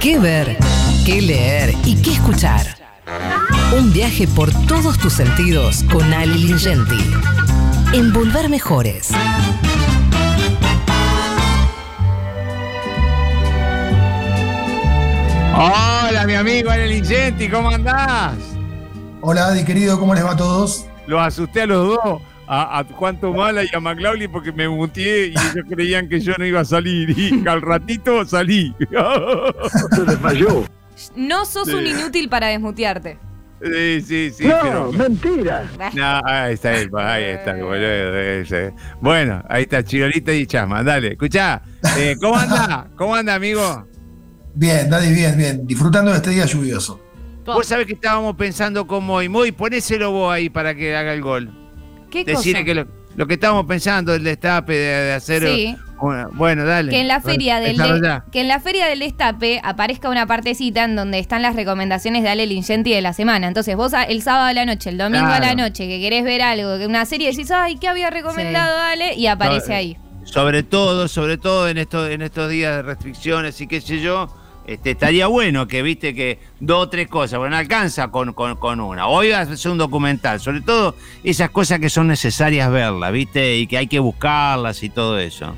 qué ver, qué leer y qué escuchar. Un viaje por todos tus sentidos con Ali Lingenti. Envolver mejores. Hola, mi amigo Ale Lingenti, ¿cómo andás? Hola, Adi, querido, ¿cómo les va a todos? Los asusté a los dos, a, a Juan Tomala y a McLaughlin porque me muteé y ellos creían que yo no iba a salir. Y al ratito salí. Se desmayó. No sos Sí. un inútil para desmutearte. Sí, sí, sí. no, pero- mentira. No, ahí está ahí está boludo. Bueno, ahí está Chirolita y Chama, dale, escuchá. eh, ¿Cómo anda? ¿Cómo anda, amigo? Bien, Daddy, bien, bien. Disfrutando de este día lluvioso. Vos sabés que estábamos pensando como y muy, ponéselo vos ahí para que haga el gol. ¿Qué Decirle cosa? que lo, lo que estábamos pensando, el destape de, de hacer. Sí. una- bueno, dale. Que en la feria del que en la feria del destape aparezca una partecita en donde están las recomendaciones de Ale Lingenti de la semana. Entonces vos el sábado a la noche, el domingo a la Claro. noche, que querés ver algo, que una serie decís, ay, ¿qué había recomendado Ale? Y aparece ahí. Sobre todo, sobre todo en estos, en estos días de restricciones y qué sé yo, este, estaría bueno que viste que dos o tres cosas, bueno, alcanza con, con, con una. Hoy va a ser un documental, sobre todo esas cosas que son necesarias verlas, viste, y que hay que buscarlas y todo eso.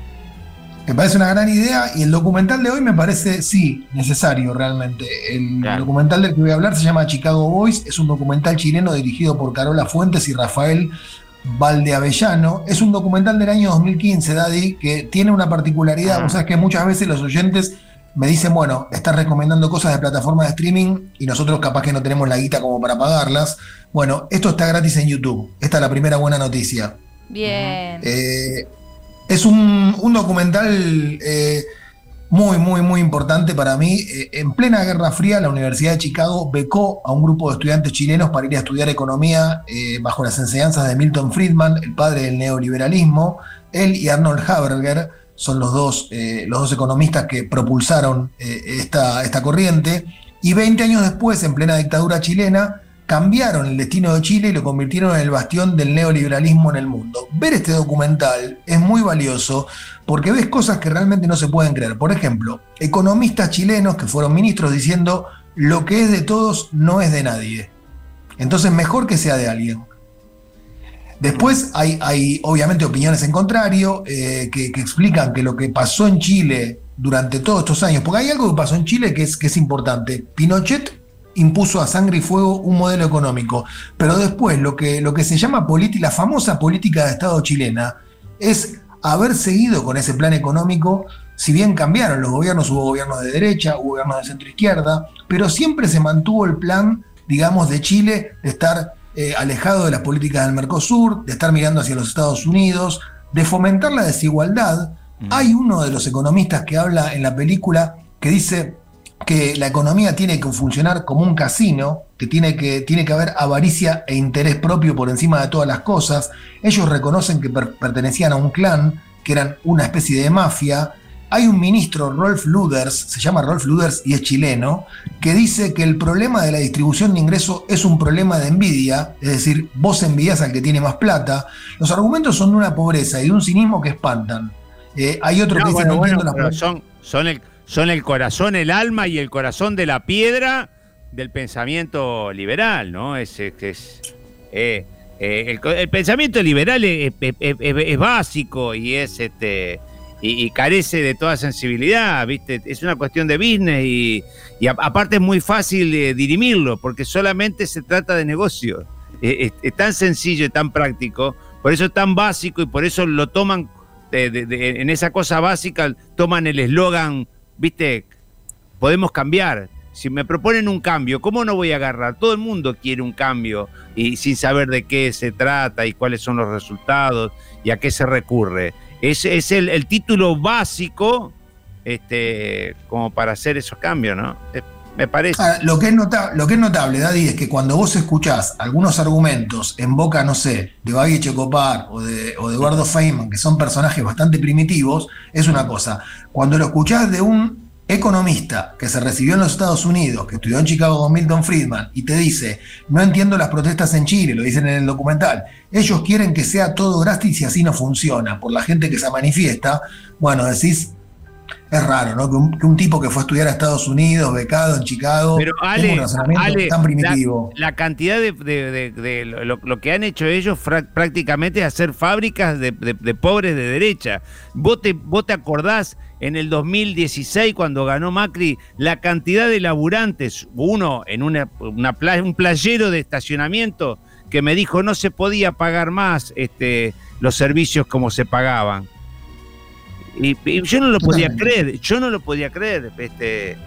Me parece una gran idea y el documental de hoy me parece, sí, necesario realmente. El Claro. documental del que voy a hablar se llama Chicago Boys, es un documental chileno dirigido por Carola Fuentes y Rafael Valdeavellano. Es un documental del año 2015, Daddy, que tiene una particularidad. Ah. Vos sabés que muchas veces los oyentes me dicen, bueno, estás recomendando cosas de plataformas de streaming y nosotros capaz que no tenemos la guita como para pagarlas. Bueno, esto está gratis en YouTube. Esta es la primera buena noticia. Bien. Eh, es un, un documental eh, muy, muy, muy importante para mí. Eh, en plena Guerra Fría, la Universidad de Chicago becó a un grupo de estudiantes chilenos para ir a estudiar economía bajo las enseñanzas de Milton Friedman, el padre del neoliberalismo. Él y Arnold Haberger son los dos, eh, los dos economistas que propulsaron eh, esta, esta corriente. Y 20 años después, en plena dictadura chilena, cambiaron el destino de Chile y lo convirtieron en el bastión del neoliberalismo en el mundo. Ver este documental es muy valioso porque ves cosas que realmente no se pueden creer. Por ejemplo, economistas chilenos que fueron ministros diciendo lo que es de todos no es de nadie. Entonces mejor que sea de alguien. Después hay, hay obviamente opiniones en contrario eh, que, que explican que lo que pasó en Chile durante todos estos años, porque hay algo que pasó en Chile que es, que es importante. Pinochet impuso a sangre y fuego un modelo económico, pero después lo que, lo que se llama política, la famosa política de Estado chilena es haber seguido con ese plan económico, si bien cambiaron los gobiernos, hubo gobiernos de derecha, hubo gobiernos de centro izquierda, pero siempre se mantuvo el plan, digamos, de Chile de estar eh, alejado de las políticas del Mercosur, de estar mirando hacia los Estados Unidos, de fomentar la desigualdad. Hay uno de los economistas que habla en la película que dice que la economía tiene que funcionar como un casino, que tiene que, tiene que haber avaricia e interés propio por encima de todas las cosas. Ellos reconocen que per- pertenecían a un clan, que eran una especie de mafia. Hay un ministro, Rolf Luders, se llama Rolf Luders y es chileno, que dice que el problema de la distribución de ingresos es un problema de envidia, es decir, vos envidias al que tiene más plata. Los argumentos son de una pobreza y de un cinismo que espantan. Eh, hay otro No, que dice, bueno, no bueno, entiendo las son, son, el, son el corazón, el alma y el corazón de la piedra del pensamiento liberal, ¿no? Es, es, es, eh, eh, el, pensamiento liberal es básico y es este y, carece de toda sensibilidad, ¿viste? Es una cuestión de business y, y aparte es muy fácil eh, dirimirlo porque solamente se trata de negocio. Eh, es, tan sencillo y tan práctico, por eso es tan básico y por eso lo toman en esa cosa básica toman el eslogan, viste, podemos cambiar. Si me proponen un cambio, ¿cómo no voy a agarrar? Todo el mundo quiere un cambio y sin saber de qué se trata y cuáles son los resultados y a qué se recurre. Es, es el, el título básico este, como para hacer esos cambios, ¿no? Eh, Me parece. Ahora, lo, que es lo que es notable, Daddy, es que cuando vos escuchás algunos argumentos en boca, no sé, de Bagui Checopar o de, o de Eduardo Feynman, que son personajes bastante primitivos, es una cosa. Cuando lo escuchás de un economista que se recibió en los Estados Unidos, que estudió en Chicago con Milton Friedman, y te dice, no entiendo las protestas en Chile, lo dicen en el documental, ellos quieren que sea todo gratis y así no funciona, por la gente que se manifiesta, bueno, decís, es raro, ¿no? Que un, que un tipo que fue a estudiar a Estados Unidos, becado en Chicago, Pero Ale, un Ale, tan primitivo. La, la cantidad de, de- de- de lo, lo que han hecho ellos prácticamente es hacer fábricas de, pobres de derecha. ¿Vos te, vos te acordás en el 2016 cuando ganó Macri la cantidad de laburantes, uno en una, una pla- un playero de estacionamiento que me dijo no se podía pagar más este, los servicios como se pagaban. Y, y yo no lo podía creer, yo no lo podía creer. Este,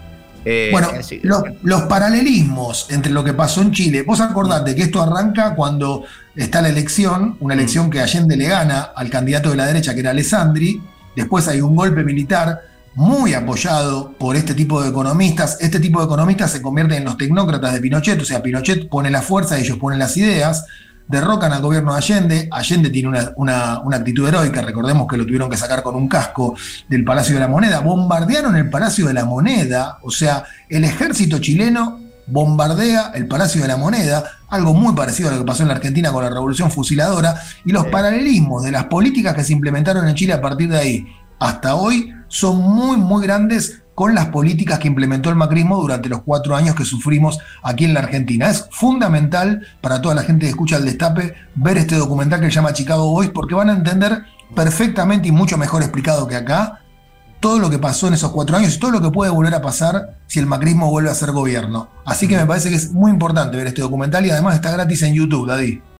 eh, Bueno, así- los, los paralelismos entre lo que pasó en Chile. Vos acordate que esto arranca cuando está la elección, una Mm. elección que Allende le gana al candidato de la derecha, que era Alessandri. Después hay un golpe militar muy apoyado por este tipo de economistas. Este tipo de economistas se convierten en los tecnócratas de Pinochet, o sea, Pinochet pone la fuerza, ellos ponen las ideas. Derrocan al gobierno de Allende. Allende tiene una, una- una actitud heroica. Recordemos que lo tuvieron que sacar con un casco del Palacio de la Moneda. Bombardearon el Palacio de la Moneda. O sea, el ejército chileno bombardea el Palacio de la Moneda, algo muy parecido a lo que pasó en la Argentina con la Revolución Fusiladora, y los paralelismos de las políticas que se implementaron en Chile a partir de ahí hasta hoy son muy, muy grandes con las políticas que implementó el macrismo durante los cuatro años que sufrimos aquí en la Argentina. Es fundamental para toda la gente que escucha el destape ver este documental que se llama Chicago Boys porque van a entender perfectamente y mucho mejor explicado que acá todo lo que pasó en esos cuatro años y todo lo que puede volver a pasar si el macrismo vuelve a ser gobierno. Así que me parece que es muy importante ver este documental y además está gratis en YouTube, Daddy.